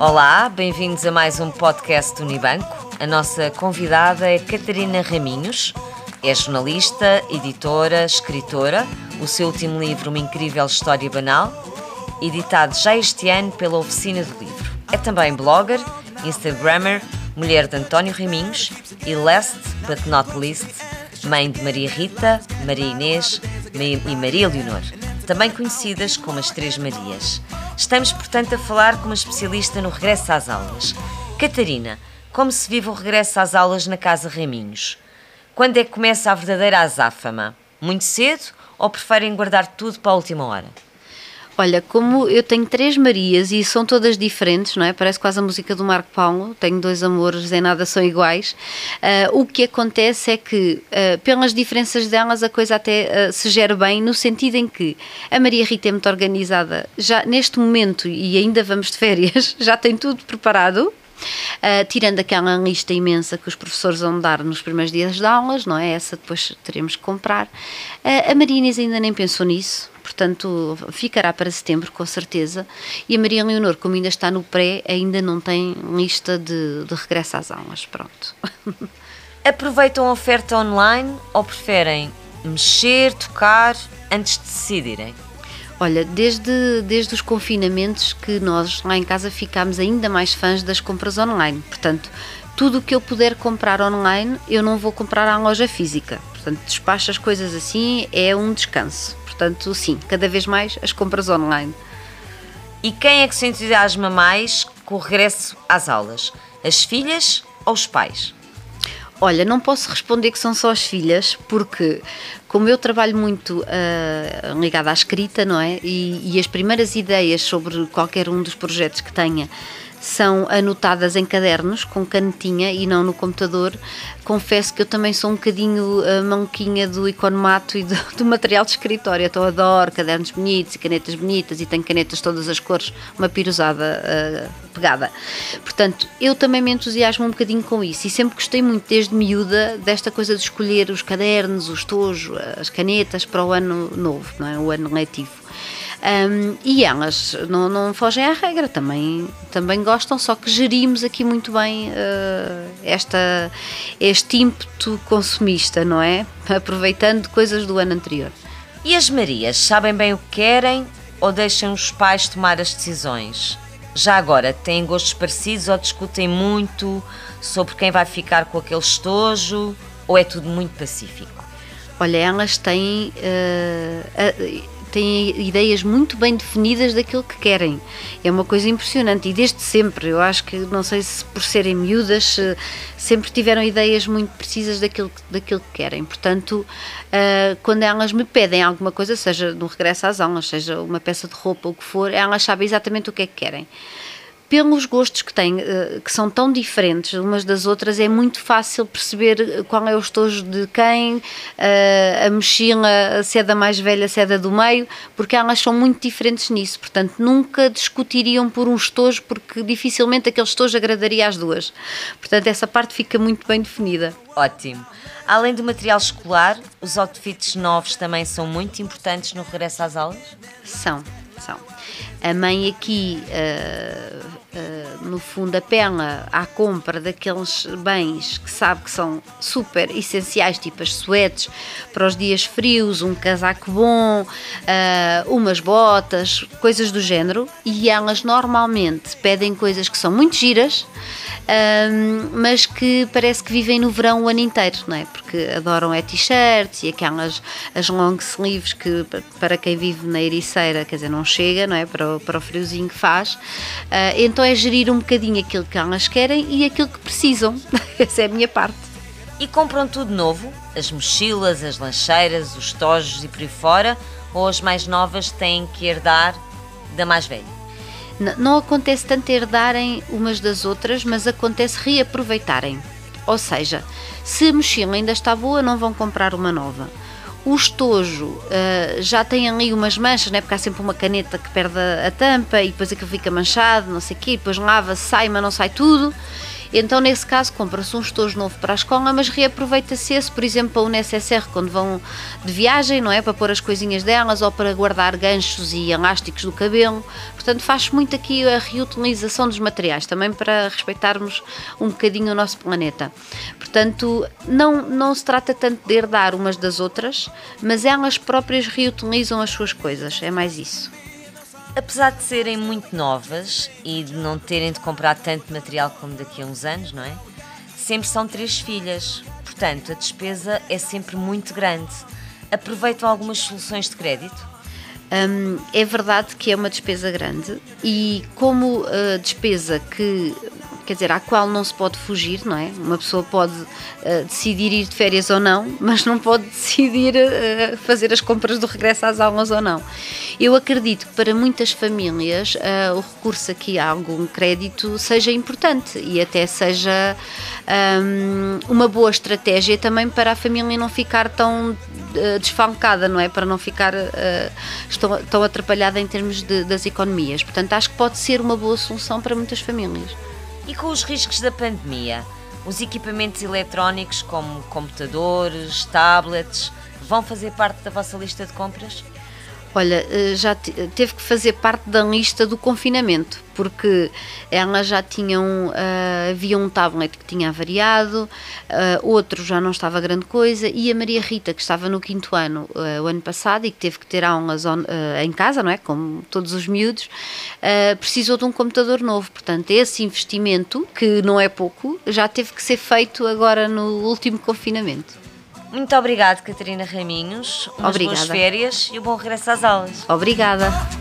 Olá, bem-vindos a mais um podcast do Unibanco. A nossa convidada é Catarina Raminhos. É jornalista, editora, escritora. O seu último livro, Uma Incrível História Banal, editado já este ano pela Oficina do Livro. É também blogger, instagrammer, mulher de António Raminhos e last but not least, mãe de Maria Rita, Maria Inês e Maria Leonor, também conhecidas como as Três Marias. Estamos, portanto, a falar com uma especialista no regresso às aulas. Catarina, como se vive o regresso às aulas na Casa Raminhos? Quando é que começa a verdadeira azáfama? Muito cedo ou preferem guardar tudo para a última hora? Olha, como eu tenho três Marias e são todas diferentes, não é? Parece quase a música do Marco Paulo, tenho dois amores, em nada são iguais. Uh, o que acontece é que, uh, pelas diferenças delas, a coisa até uh, se gera bem, no sentido em que a Maria Rita é muito organizada, já neste momento, e ainda vamos de férias, já tem tudo preparado, Uh, tirando aquela lista imensa que os professores vão dar nos primeiros dias de aulas, não é? Essa depois teremos que comprar. Uh, a Maria Inês ainda nem pensou nisso, portanto ficará para setembro com certeza. E a Maria Leonor, como ainda está no pré, ainda não tem lista de, de regresso às aulas. Pronto. Aproveitam a oferta online ou preferem mexer, tocar antes de decidirem? Olha, desde, desde os confinamentos que nós lá em casa ficámos ainda mais fãs das compras online. Portanto, tudo o que eu puder comprar online, eu não vou comprar à loja física. Portanto, despacho as coisas assim, é um descanso. Portanto, sim, cada vez mais as compras online. E quem é que se entusiasma mais com o regresso às aulas? As filhas ou os pais? Olha, não posso responder que são só as filhas, porque como eu trabalho muito uh, ligada à escrita, não é? E, e, as primeiras ideias sobre qualquer um dos projetos que tenha são anotadas em cadernos com canetinha e não no computador. Confesso que eu também sou um bocadinho a manquinha do economato e do, do, material de escritório. Então adoro cadernos bonitos e canetas bonitas e tenho canetas todas as cores, uma pirosada uh, pegada. Portanto, eu também me entusiasmo um bocadinho com isso e sempre gostei muito, desde miúda, desta coisa de escolher os cadernos, os tojos, as canetas para o ano novo, não é? o ano letivo. Um, e elas não, não fogem à regra, também, também gostam, só que gerimos aqui muito bem uh, esta, este ímpeto consumista, não é? Aproveitando coisas do ano anterior. E as Marias sabem bem o que querem ou deixam os pais tomar as decisões? Já agora, têm gostos parecidos ou discutem muito sobre quem vai ficar com aquele estojo ou é tudo muito pacífico? Olha, elas têm. Uh, uh, têm ideias muito bem definidas daquilo que querem. É uma coisa impressionante e desde sempre, eu acho que, não sei se por serem miúdas, sempre tiveram ideias muito precisas daquilo, daquilo que querem. Portanto, uh, quando elas me pedem alguma coisa, seja no regresso às aulas, seja uma peça de roupa, ou o que for, elas sabem exatamente o que é que querem pelos gostos que têm, eh, que são tão diferentes umas das outras, é muito fácil perceber qual é o estojo de quem, eh, a mochila, se é da mais velha, se é da do meio, porque elas são muito diferentes nisso. Portanto, nunca discutiriam por um estojo, porque dificilmente aquele estojo agradaria às duas. Portanto, essa parte fica muito bem definida. Ótimo. Além do material escolar, os outfits novos também são muito importantes no regresso às aulas? São, são. A mãe aqui, uh, uh, no fundo, apela à compra daqueles bens que sabe que são super essenciais, tipo as suetes para os dias frios, um casaco bom, uh, umas botas, coisas do género, e elas normalmente pedem coisas que são muito giras um, mas que parece que vivem no verão o ano inteiro, não é? Porque adoram é t-shirts e aquelas as long sleeves que para quem vive na ericeira, quer dizer, não chega, não é? Para o, para o friozinho que faz. Uh, então é gerir um bocadinho aquilo que elas querem e aquilo que precisam. Essa é a minha parte. E compram tudo novo? As mochilas, as lancheiras, os tojos e por aí fora? Ou as mais novas têm que herdar da mais velha? não acontece tanto herdarem umas das outras, mas acontece reaproveitarem. Ou seja, se a mochila ainda está boa, não vão comprar uma nova. O estojo uh, já tem ali umas manchas, né? porque há sempre uma caneta que perde a, tampa e depois aquilo fica manchado, não sei o quê, depois lava, sai, mas não sai tudo. Então, nesse caso, compra-se um estojo novo para a escola, mas reaproveita-se esse, por exemplo, para o necessaire quando vão de viagem, não é? Para pôr as coisinhas delas ou para guardar ganchos e elásticos do cabelo. Portanto, faz muito aqui a reutilização dos materiais, também para respeitarmos um bocadinho o nosso planeta. Portanto, não, não se trata tanto de herdar umas das outras, mas elas próprias reutilizam as suas coisas, é mais isso. Apesar de serem muito novas e de não terem de comprar tanto material como daqui a uns anos, não é? Sempre são três filhas, portanto a despesa é sempre muito grande. Aproveitam algumas soluções de crédito? Um, é verdade que é uma despesa grande e como uh, despesa que quer dizer, à qual não se pode fugir, não é? Uma pessoa pode uh, decidir ir de férias ou não, mas não pode decidir uh, fazer as compras do regresso às aulas ou não. Eu acredito que para muitas famílias uh, o recurso aqui a algum crédito seja importante e até seja um, uma boa estratégia também para a família não ficar tão desfalcada, não é? Para não ficar tão, tão atrapalhada em termos de, das economias. Portanto, acho que pode ser uma boa solução para muitas famílias. E com os riscos da pandemia, os equipamentos eletrónicos como computadores, tablets, vão fazer parte da vossa lista de compras? Olha, eh, já teve que fazer parte da lista do confinamento, porque elas já tinham, uh, havia um tablet que tinha avariado, uh, outro já não estava grande coisa, e a Maria Rita, que estava no quinto ano, uh, o ano passado, e que teve que ter aulas on, em casa, não é? Como todos os miúdos, precisou de um computador novo. Portanto, esse investimento, que não é pouco, já teve que ser feito agora no último confinamento. Muito obrigado, Catarina Raminhos. Umas Obrigada. boas férias e um bom regresso às aulas. Obrigada.